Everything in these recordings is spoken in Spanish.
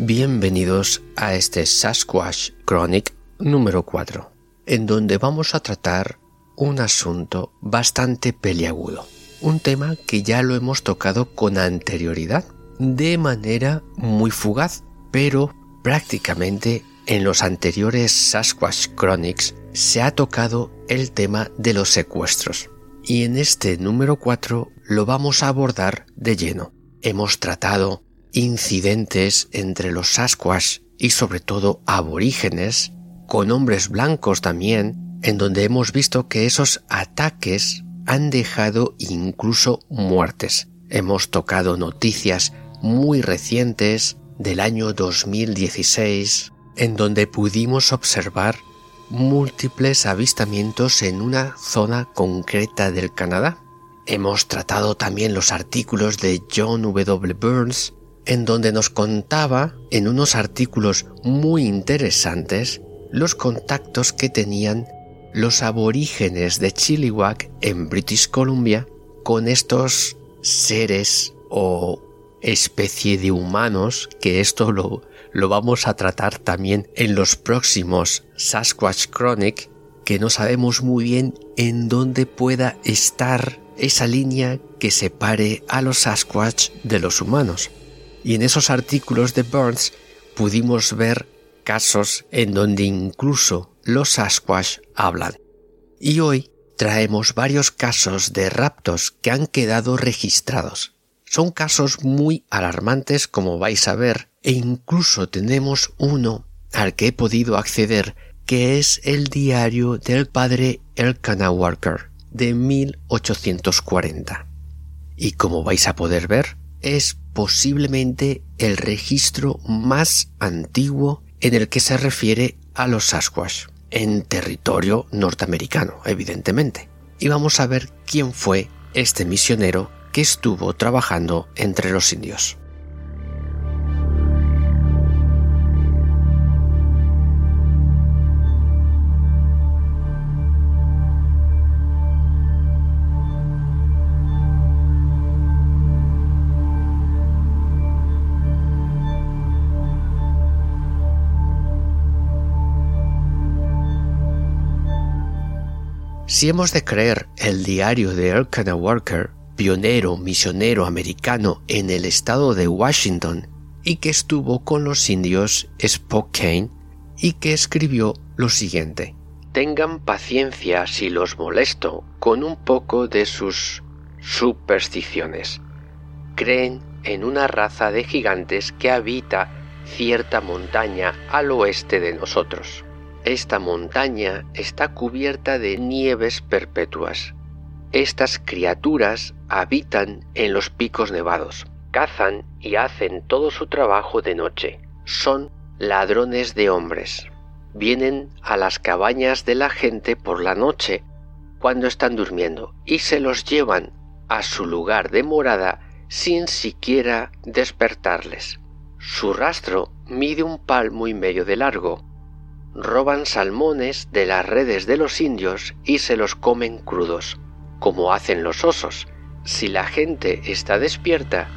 Bienvenidos a este Sasquatch Chronic número 4, en donde vamos a tratar un asunto bastante peliagudo, un tema que ya lo hemos tocado con anterioridad, de manera muy fugaz, pero prácticamente en los anteriores Sasquatch Chronics se ha tocado el tema de los secuestros, y en este número 4 lo vamos a abordar de lleno. Hemos tratado incidentes entre los Sasquatch y sobre todo aborígenes, con hombres blancos también, en donde hemos visto que esos ataques han dejado incluso muertes. Hemos tocado noticias muy recientes del año 2016, en donde pudimos observar múltiples avistamientos en una zona concreta del Canadá. Hemos tratado también los artículos de John W. Burns en donde nos contaba en unos artículos muy interesantes los contactos que tenían los aborígenes de Chilliwack en British Columbia con estos seres o especie de humanos, que esto lo, lo vamos a tratar también en los próximos Sasquatch Chronic, que no sabemos muy bien en dónde pueda estar esa línea que separe a los Sasquatch de los humanos. Y en esos artículos de Burns pudimos ver casos en donde incluso los Sasquatch hablan. Y hoy traemos varios casos de raptos que han quedado registrados. Son casos muy alarmantes como vais a ver e incluso tenemos uno al que he podido acceder que es el diario del padre Elkanah Walker de 1840. Y como vais a poder ver, es posiblemente el registro más antiguo en el que se refiere a los Sasquatch, en territorio norteamericano, evidentemente. Y vamos a ver quién fue este misionero que estuvo trabajando entre los indios. Si hemos de creer el diario de Elkanah Walker, pionero misionero americano en el estado de Washington y que estuvo con los indios Spokane y que escribió lo siguiente. Tengan paciencia si los molesto con un poco de sus supersticiones. Creen en una raza de gigantes que habita cierta montaña al oeste de nosotros. Esta montaña está cubierta de nieves perpetuas. Estas criaturas habitan en los picos nevados, cazan y hacen todo su trabajo de noche. Son ladrones de hombres. Vienen a las cabañas de la gente por la noche cuando están durmiendo y se los llevan a su lugar de morada sin siquiera despertarles. Su rastro mide un palmo y medio de largo roban salmones de las redes de los indios y se los comen crudos, como hacen los osos. Si la gente está despierta,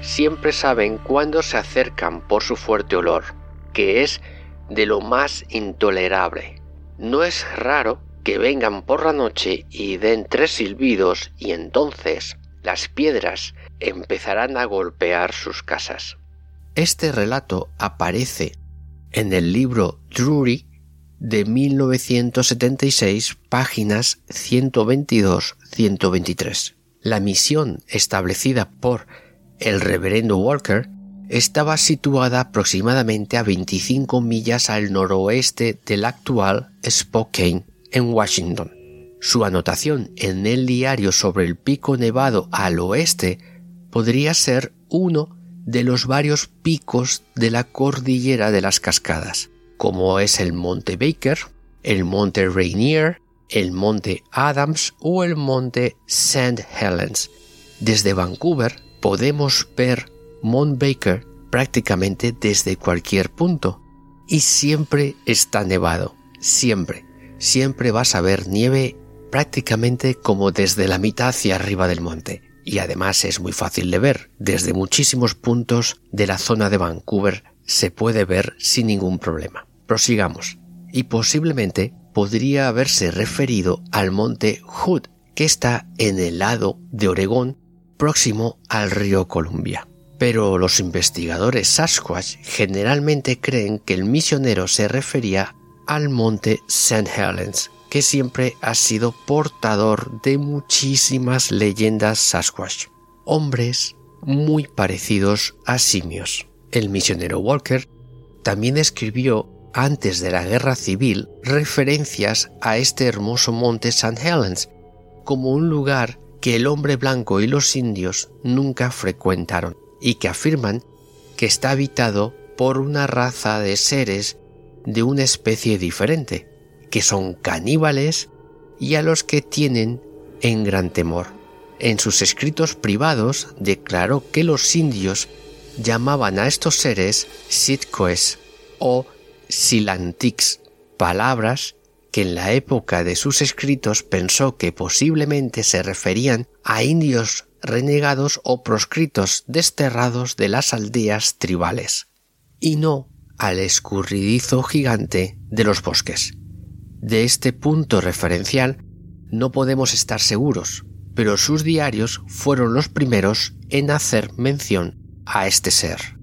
siempre saben cuándo se acercan por su fuerte olor, que es de lo más intolerable. No es raro que vengan por la noche y den tres silbidos y entonces las piedras empezarán a golpear sus casas. Este relato aparece en el libro Drury de 1976, páginas 122-123. La misión establecida por el reverendo Walker estaba situada aproximadamente a 25 millas al noroeste del actual Spokane, en Washington. Su anotación en el diario sobre el pico nevado al oeste podría ser uno de los varios picos de la cordillera de las cascadas, como es el Monte Baker, el Monte Rainier, el Monte Adams o el Monte St. Helens. Desde Vancouver podemos ver Mount Baker prácticamente desde cualquier punto y siempre está nevado, siempre, siempre vas a ver nieve prácticamente como desde la mitad hacia arriba del monte y además es muy fácil de ver. Desde muchísimos puntos de la zona de Vancouver se puede ver sin ningún problema. Prosigamos. Y posiblemente podría haberse referido al monte Hood, que está en el lado de Oregón, próximo al río Columbia. Pero los investigadores Sasquatch generalmente creen que el misionero se refería al monte St. Helens, que siempre ha sido portador de muchísimas leyendas Sasquatch, hombres muy parecidos a simios. El misionero Walker también escribió antes de la guerra civil referencias a este hermoso monte St. Helens como un lugar que el hombre blanco y los indios nunca frecuentaron y que afirman que está habitado por una raza de seres de una especie diferente, que son caníbales y a los que tienen en gran temor. En sus escritos privados declaró que los indios llamaban a estos seres sitcoes o silantics, palabras que en la época de sus escritos pensó que posiblemente se referían a indios renegados o proscritos desterrados de las aldeas tribales, y no al escurridizo gigante de los bosques. De este punto referencial no podemos estar seguros, pero sus diarios fueron los primeros en hacer mención a este ser.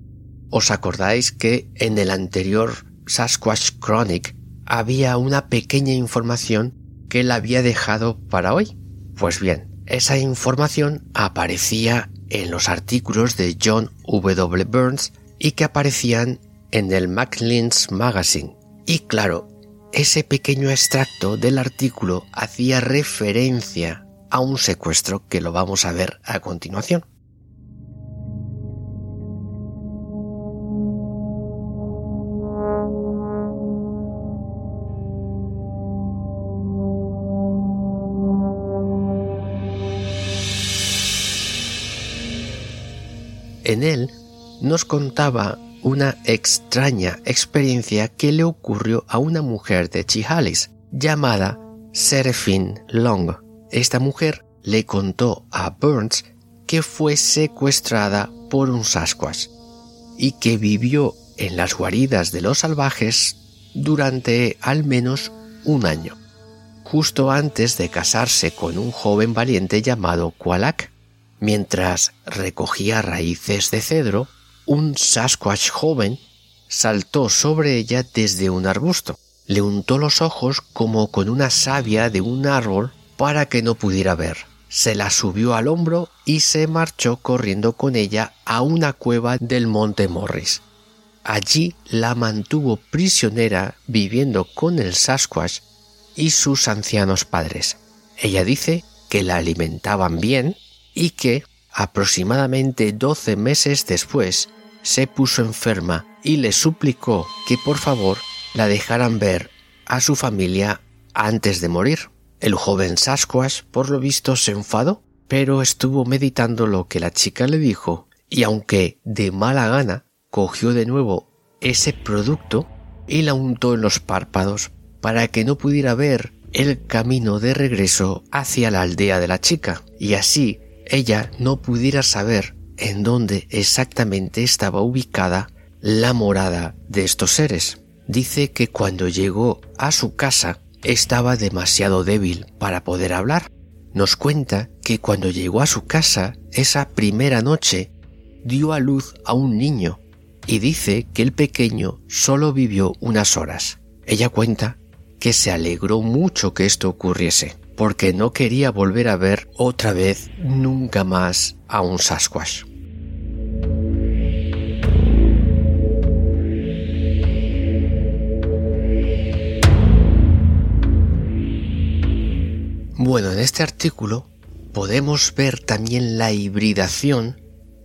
¿Os acordáis que en el anterior Sasquatch Chronic había una pequeña información que él había dejado para hoy? Pues bien, esa información aparecía en los artículos de John W. Burns y que aparecían en el Maclean's Magazine. Y claro, ese pequeño extracto del artículo hacía referencia a un secuestro que lo vamos a ver a continuación. En él nos contaba una extraña experiencia que le ocurrió a una mujer de Chihalis llamada Seraphine Long. Esta mujer le contó a Burns que fue secuestrada por un Sasquatch y que vivió en las guaridas de los salvajes durante al menos un año, justo antes de casarse con un joven valiente llamado Kualak. Mientras recogía raíces de cedro, un Sasquatch joven saltó sobre ella desde un arbusto. Le untó los ojos como con una savia de un árbol para que no pudiera ver. Se la subió al hombro y se marchó corriendo con ella a una cueva del monte Morris. Allí la mantuvo prisionera viviendo con el Sasquatch y sus ancianos padres. Ella dice que la alimentaban bien y que, aproximadamente doce meses después, se puso enferma y le suplicó que por favor la dejaran ver a su familia antes de morir. El joven Sasquatch por lo visto se enfadó, pero estuvo meditando lo que la chica le dijo y aunque de mala gana cogió de nuevo ese producto y la untó en los párpados para que no pudiera ver el camino de regreso hacia la aldea de la chica y así ella no pudiera saber en dónde exactamente estaba ubicada la morada de estos seres. Dice que cuando llegó a su casa estaba demasiado débil para poder hablar. Nos cuenta que cuando llegó a su casa esa primera noche dio a luz a un niño y dice que el pequeño solo vivió unas horas. Ella cuenta que se alegró mucho que esto ocurriese, porque no quería volver a ver otra vez nunca más a un Sasquatch. Bueno, en este artículo podemos ver también la hibridación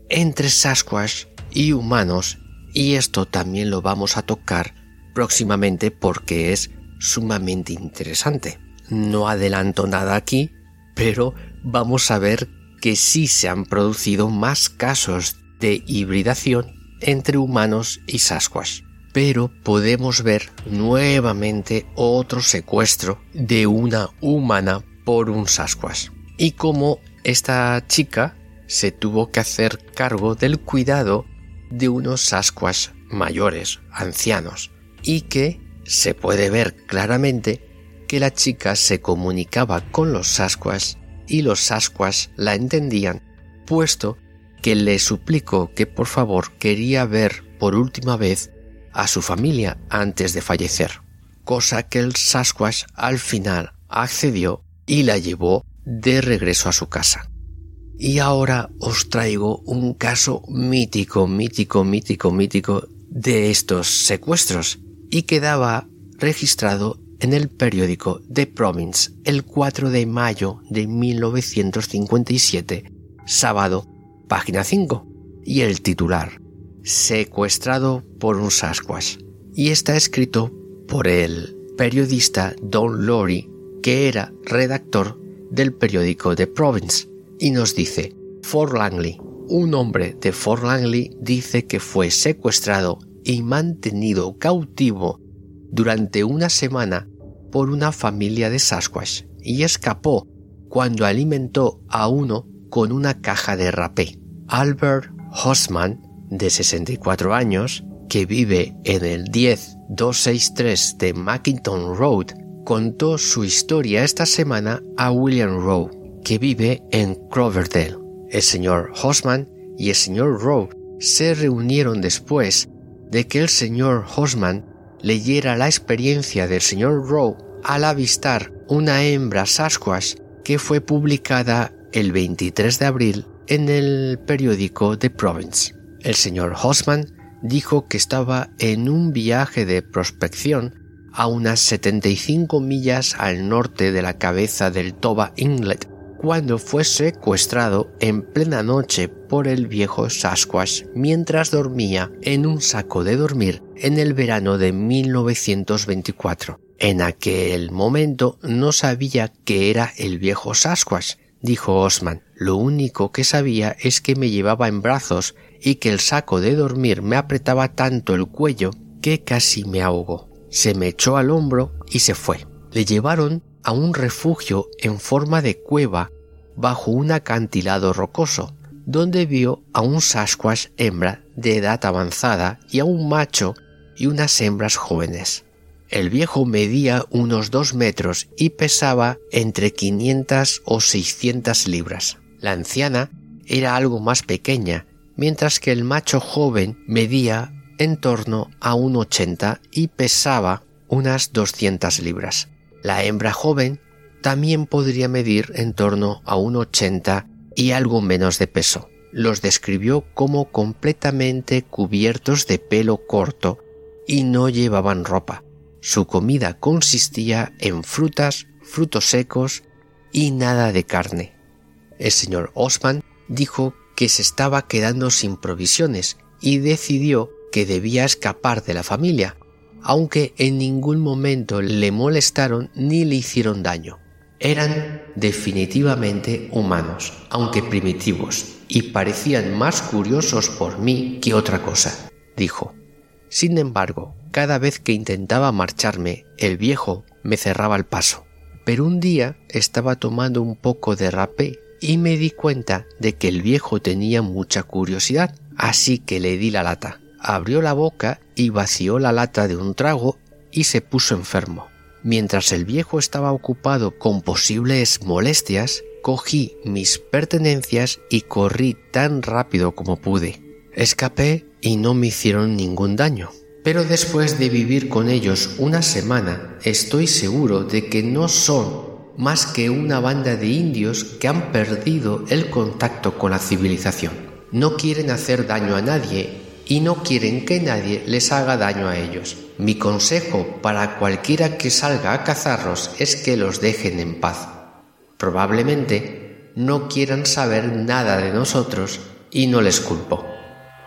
entre Sasquatch y humanos y esto también lo vamos a tocar próximamente porque es sumamente interesante. No adelanto nada aquí, pero vamos a ver que sí se han producido más casos de hibridación entre humanos y Sasquatch. Pero podemos ver nuevamente otro secuestro de una humana por un Sasquatch. Y como esta chica se tuvo que hacer cargo del cuidado de unos Sasquatch mayores, ancianos, y que se puede ver claramente que la chica se comunicaba con los Sasquatch y los Sasquatch la entendían, puesto que le suplicó que por favor quería ver por última vez a su familia antes de fallecer, cosa que el Sasquatch al final accedió y la llevó de regreso a su casa. Y ahora os traigo un caso mítico, mítico, mítico, mítico de estos secuestros y quedaba registrado en el periódico The Province el 4 de mayo de 1957, sábado, página 5, y el titular, Secuestrado por un Sasquatch, y está escrito por el periodista Don Lori, que era redactor del periódico The Province, y nos dice, Fort Langley, un hombre de Fort Langley dice que fue secuestrado y mantenido cautivo durante una semana por una familia de Sasquatch y escapó cuando alimentó a uno con una caja de rapé. Albert Hosman, de 64 años, que vive en el 10263 de Mackington Road, contó su historia esta semana a William Rowe, que vive en Cloverdale. El señor Hosman y el señor Rowe se reunieron después de que el señor Hosman leyera la experiencia del señor Rowe al avistar una hembra Sasquatch que fue publicada el 23 de abril en el periódico The Province. El señor Hosman dijo que estaba en un viaje de prospección a unas 75 millas al norte de la cabeza del Toba Inlet cuando fue secuestrado en plena noche por el viejo Sasquatch mientras dormía en un saco de dormir en el verano de 1924. En aquel momento no sabía que era el viejo Sasquatch, dijo Osman. Lo único que sabía es que me llevaba en brazos y que el saco de dormir me apretaba tanto el cuello que casi me ahogó. Se me echó al hombro y se fue. Le llevaron a un refugio en forma de cueva bajo un acantilado rocoso, donde vio a un Sasquatch hembra de edad avanzada y a un macho y unas hembras jóvenes. El viejo medía unos dos metros y pesaba entre 500 o 600 libras. La anciana era algo más pequeña, mientras que el macho joven medía en torno a un 80 y pesaba unas 200 libras. La hembra joven también podría medir en torno a un 80 y algo menos de peso. Los describió como completamente cubiertos de pelo corto y no llevaban ropa. Su comida consistía en frutas, frutos secos y nada de carne. El señor Osman dijo que se estaba quedando sin provisiones y decidió que debía escapar de la familia, aunque en ningún momento le molestaron ni le hicieron daño. Eran definitivamente humanos, aunque primitivos, y parecían más curiosos por mí que otra cosa, dijo. Sin embargo, cada vez que intentaba marcharme, el viejo me cerraba el paso. Pero un día estaba tomando un poco de rapé y me di cuenta de que el viejo tenía mucha curiosidad, así que le di la lata abrió la boca y vació la lata de un trago y se puso enfermo. Mientras el viejo estaba ocupado con posibles molestias, cogí mis pertenencias y corrí tan rápido como pude. Escapé y no me hicieron ningún daño. Pero después de vivir con ellos una semana, estoy seguro de que no son más que una banda de indios que han perdido el contacto con la civilización. No quieren hacer daño a nadie y no quieren que nadie les haga daño a ellos. Mi consejo para cualquiera que salga a cazarlos es que los dejen en paz. Probablemente no quieran saber nada de nosotros y no les culpo.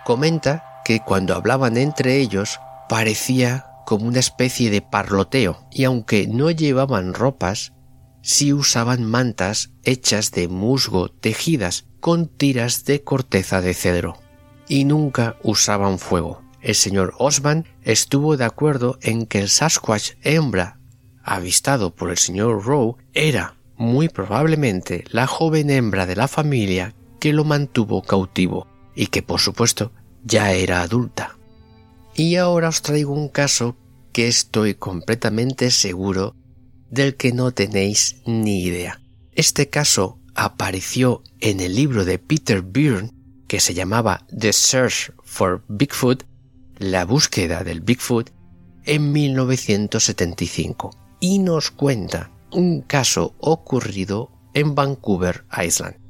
Comenta que cuando hablaban entre ellos parecía como una especie de parloteo y aunque no llevaban ropas, sí usaban mantas hechas de musgo tejidas con tiras de corteza de cedro y nunca usaban fuego. El señor Osman estuvo de acuerdo en que el Sasquatch hembra avistado por el señor Rowe era muy probablemente la joven hembra de la familia que lo mantuvo cautivo y que por supuesto ya era adulta. Y ahora os traigo un caso que estoy completamente seguro del que no tenéis ni idea. Este caso apareció en el libro de Peter Byrne que se llamaba The Search for Bigfoot, la búsqueda del Bigfoot, en 1975 y nos cuenta un caso ocurrido en Vancouver Island.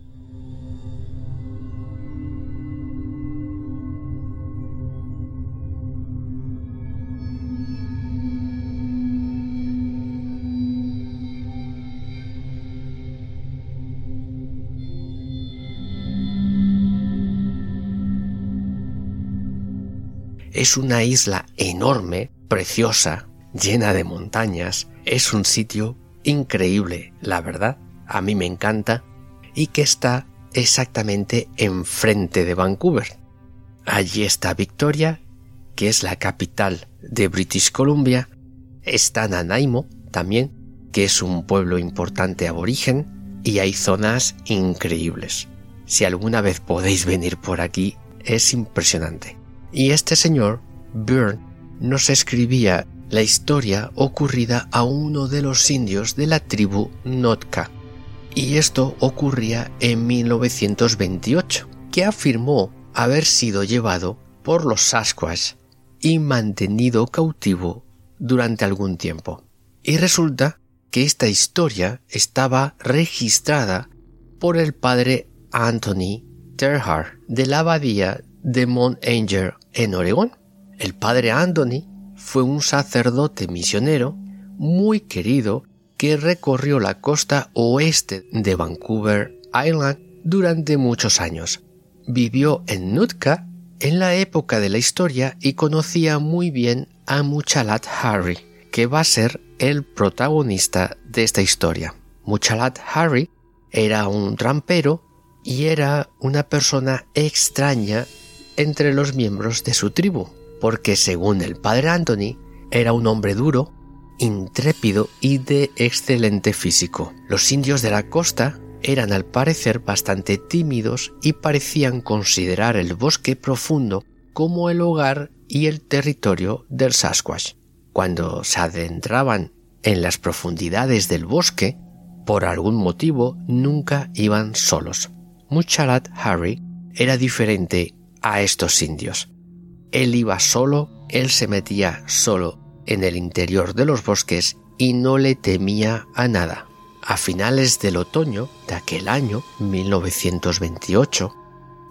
Es una isla enorme, preciosa, llena de montañas. Es un sitio increíble, la verdad. A mí me encanta. Y que está exactamente enfrente de Vancouver. Allí está Victoria, que es la capital de British Columbia. Está Nanaimo también, que es un pueblo importante aborigen. Y hay zonas increíbles. Si alguna vez podéis venir por aquí, es impresionante. Y este señor, Byrne, nos escribía la historia ocurrida a uno de los indios de la tribu Notka. Y esto ocurría en 1928, que afirmó haber sido llevado por los Sasquatch y mantenido cautivo durante algún tiempo. Y resulta que esta historia estaba registrada por el padre Anthony Terhar de la abadía de Mount Angel en Oregón. El padre Anthony fue un sacerdote misionero muy querido que recorrió la costa oeste de Vancouver Island durante muchos años. Vivió en Nootka en la época de la historia y conocía muy bien a Muchalat Harry, que va a ser el protagonista de esta historia. Muchalat Harry era un trampero y era una persona extraña entre los miembros de su tribu, porque según el padre Anthony, era un hombre duro, intrépido y de excelente físico. Los indios de la costa eran al parecer bastante tímidos y parecían considerar el bosque profundo como el hogar y el territorio del Sasquatch. Cuando se adentraban en las profundidades del bosque, por algún motivo nunca iban solos. Muchalat Harry era diferente a estos indios. Él iba solo, él se metía solo en el interior de los bosques y no le temía a nada. A finales del otoño de aquel año, 1928,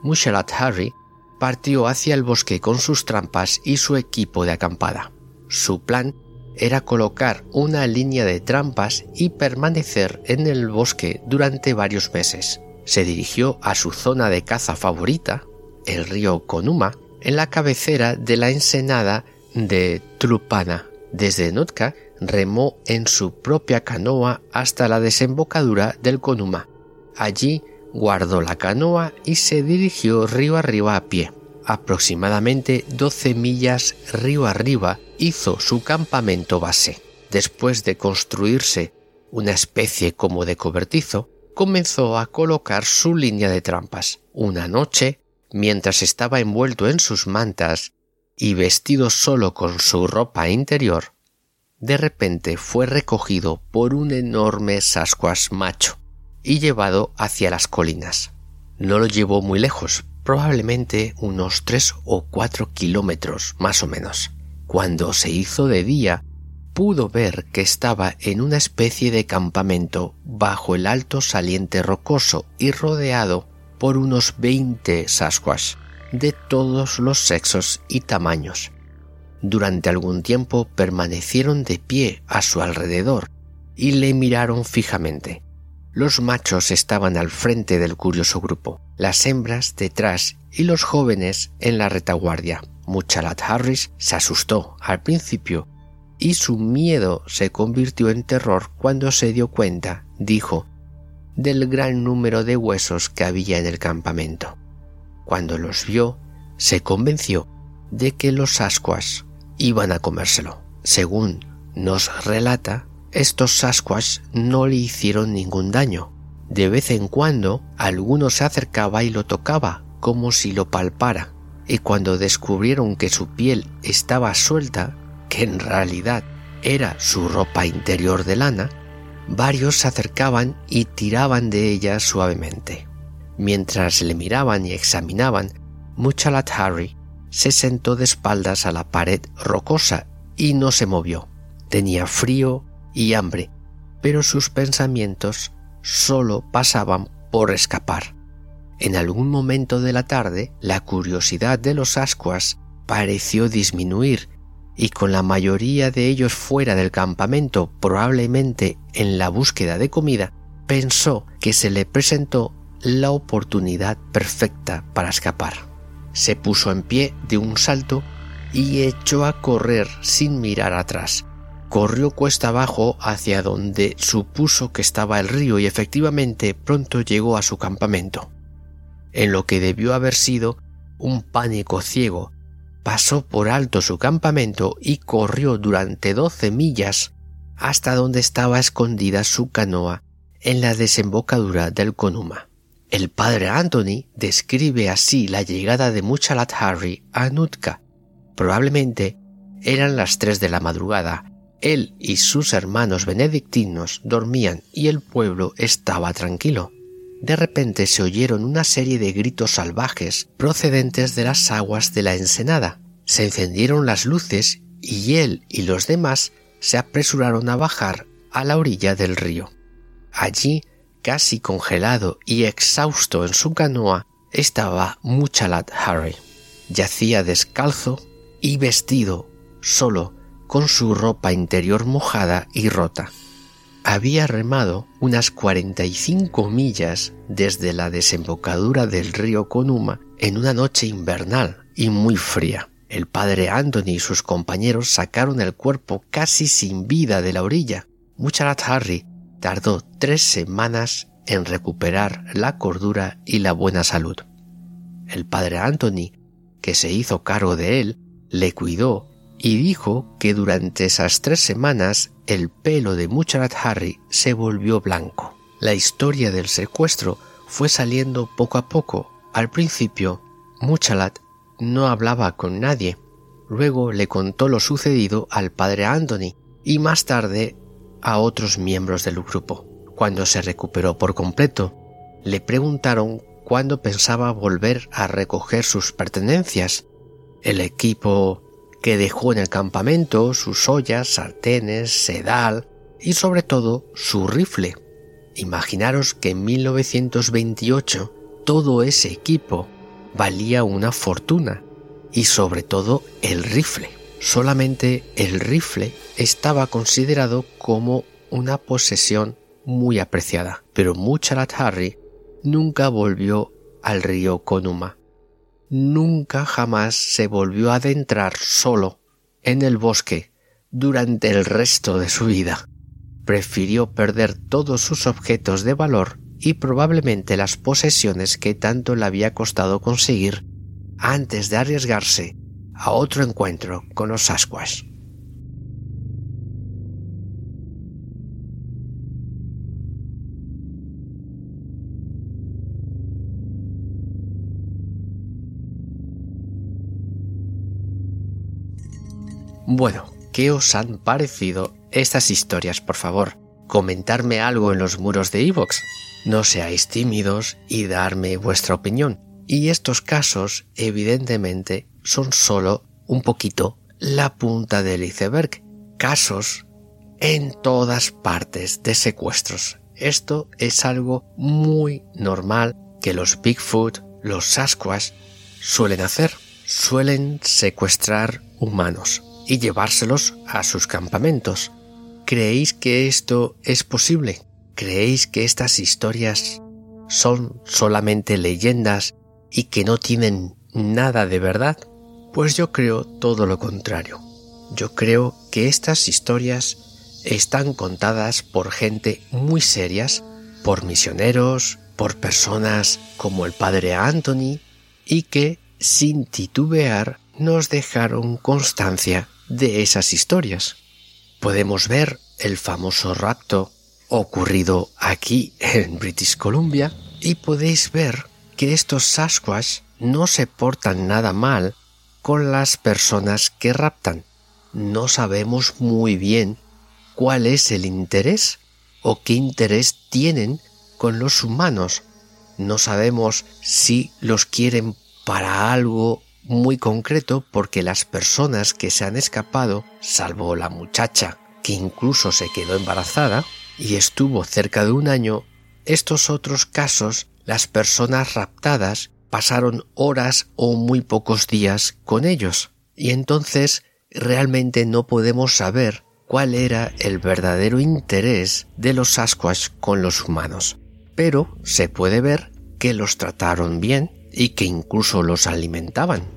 Mushalat Harry partió hacia el bosque con sus trampas y su equipo de acampada. Su plan era colocar una línea de trampas y permanecer en el bosque durante varios meses. Se dirigió a su zona de caza favorita, el río Conuma, en la cabecera de la ensenada de Trupana. Desde Nootka remó en su propia canoa hasta la desembocadura del Conuma. Allí guardó la canoa y se dirigió río arriba a pie. Aproximadamente 12 millas río arriba hizo su campamento base. Después de construirse una especie como de cobertizo, comenzó a colocar su línea de trampas. Una noche mientras estaba envuelto en sus mantas y vestido solo con su ropa interior, de repente fue recogido por un enorme Sasquatch macho y llevado hacia las colinas. No lo llevó muy lejos, probablemente unos tres o cuatro kilómetros más o menos. Cuando se hizo de día, pudo ver que estaba en una especie de campamento bajo el alto saliente rocoso y rodeado por unos veinte Sasquatch de todos los sexos y tamaños. Durante algún tiempo permanecieron de pie a su alrededor y le miraron fijamente. Los machos estaban al frente del curioso grupo, las hembras detrás y los jóvenes en la retaguardia. Muchalat Harris se asustó al principio y su miedo se convirtió en terror cuando se dio cuenta, dijo, del gran número de huesos que había en el campamento. Cuando los vio, se convenció de que los ascuas iban a comérselo. Según nos relata, estos Sasquatch no le hicieron ningún daño. De vez en cuando alguno se acercaba y lo tocaba como si lo palpara, y cuando descubrieron que su piel estaba suelta, que en realidad era su ropa interior de lana, varios se acercaban y tiraban de ella suavemente. Mientras le miraban y examinaban, Muchalat Harry se sentó de espaldas a la pared rocosa y no se movió. Tenía frío y hambre, pero sus pensamientos solo pasaban por escapar. En algún momento de la tarde, la curiosidad de los ascuas pareció disminuir y con la mayoría de ellos fuera del campamento, probablemente en la búsqueda de comida, pensó que se le presentó la oportunidad perfecta para escapar. Se puso en pie de un salto y echó a correr sin mirar atrás. Corrió cuesta abajo hacia donde supuso que estaba el río y efectivamente pronto llegó a su campamento. En lo que debió haber sido un pánico ciego, pasó por alto su campamento y corrió durante doce millas hasta donde estaba escondida su canoa en la desembocadura del Conuma. El padre Anthony describe así la llegada de Muchalat Harry a Nutka. Probablemente eran las tres de la madrugada. Él y sus hermanos benedictinos dormían y el pueblo estaba tranquilo. De repente se oyeron una serie de gritos salvajes procedentes de las aguas de la ensenada. Se encendieron las luces y él y los demás se apresuraron a bajar a la orilla del río. Allí, casi congelado y exhausto en su canoa, estaba Muchalat Harry. Yacía descalzo y vestido solo con su ropa interior mojada y rota había remado unas 45 millas desde la desembocadura del río Conuma en una noche invernal y muy fría. El padre Anthony y sus compañeros sacaron el cuerpo casi sin vida de la orilla. Mucharat Harry tardó tres semanas en recuperar la cordura y la buena salud. El padre Anthony, que se hizo cargo de él, le cuidó y dijo que durante esas tres semanas el pelo de Mucharat Harry se volvió blanco. La historia del secuestro fue saliendo poco a poco. Al principio, Muchalat no hablaba con nadie. Luego le contó lo sucedido al padre Anthony y más tarde a otros miembros del grupo. Cuando se recuperó por completo, le preguntaron cuándo pensaba volver a recoger sus pertenencias. El equipo que dejó en el campamento sus ollas, sartenes, sedal y sobre todo su rifle. Imaginaros que en 1928 todo ese equipo valía una fortuna y sobre todo el rifle. Solamente el rifle estaba considerado como una posesión muy apreciada, pero Mucharat Harry nunca volvió al río Conuma nunca jamás se volvió a adentrar solo en el bosque durante el resto de su vida. Prefirió perder todos sus objetos de valor y probablemente las posesiones que tanto le había costado conseguir antes de arriesgarse a otro encuentro con los Sasquatch. Bueno, ¿qué os han parecido estas historias, por favor? Comentarme algo en los muros de iVoox. No seáis tímidos y darme vuestra opinión. Y estos casos, evidentemente, son solo un poquito la punta del iceberg. Casos en todas partes de secuestros. Esto es algo muy normal que los Bigfoot, los Sasquatch, suelen hacer. Suelen secuestrar humanos y llevárselos a sus campamentos. ¿Creéis que esto es posible? ¿Creéis que estas historias son solamente leyendas y que no tienen nada de verdad? Pues yo creo todo lo contrario. Yo creo que estas historias están contadas por gente muy serias, por misioneros, por personas como el padre Anthony, y que, sin titubear, nos dejaron constancia de esas historias. Podemos ver el famoso rapto ocurrido aquí en British Columbia y podéis ver que estos Sasquatch no se portan nada mal con las personas que raptan. No sabemos muy bien cuál es el interés o qué interés tienen con los humanos. No sabemos si los quieren para algo muy concreto porque las personas que se han escapado, salvo la muchacha que incluso se quedó embarazada y estuvo cerca de un año, estos otros casos, las personas raptadas pasaron horas o muy pocos días con ellos y entonces realmente no podemos saber cuál era el verdadero interés de los Sasquatch con los humanos. Pero se puede ver que los trataron bien y que incluso los alimentaban.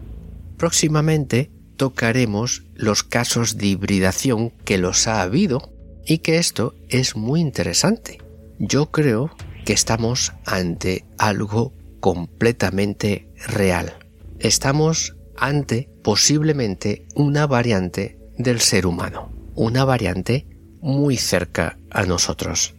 Próximamente tocaremos los casos de hibridación que los ha habido y que esto es muy interesante. Yo creo que estamos ante algo completamente real. Estamos ante posiblemente una variante del ser humano, una variante muy cerca a nosotros.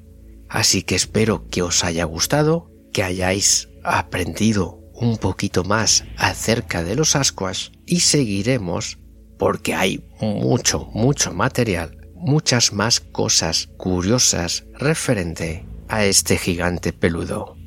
Así que espero que os haya gustado, que hayáis aprendido un poquito más acerca de los ascuas y seguiremos porque hay mucho, mucho material, muchas más cosas curiosas referente a este gigante peludo.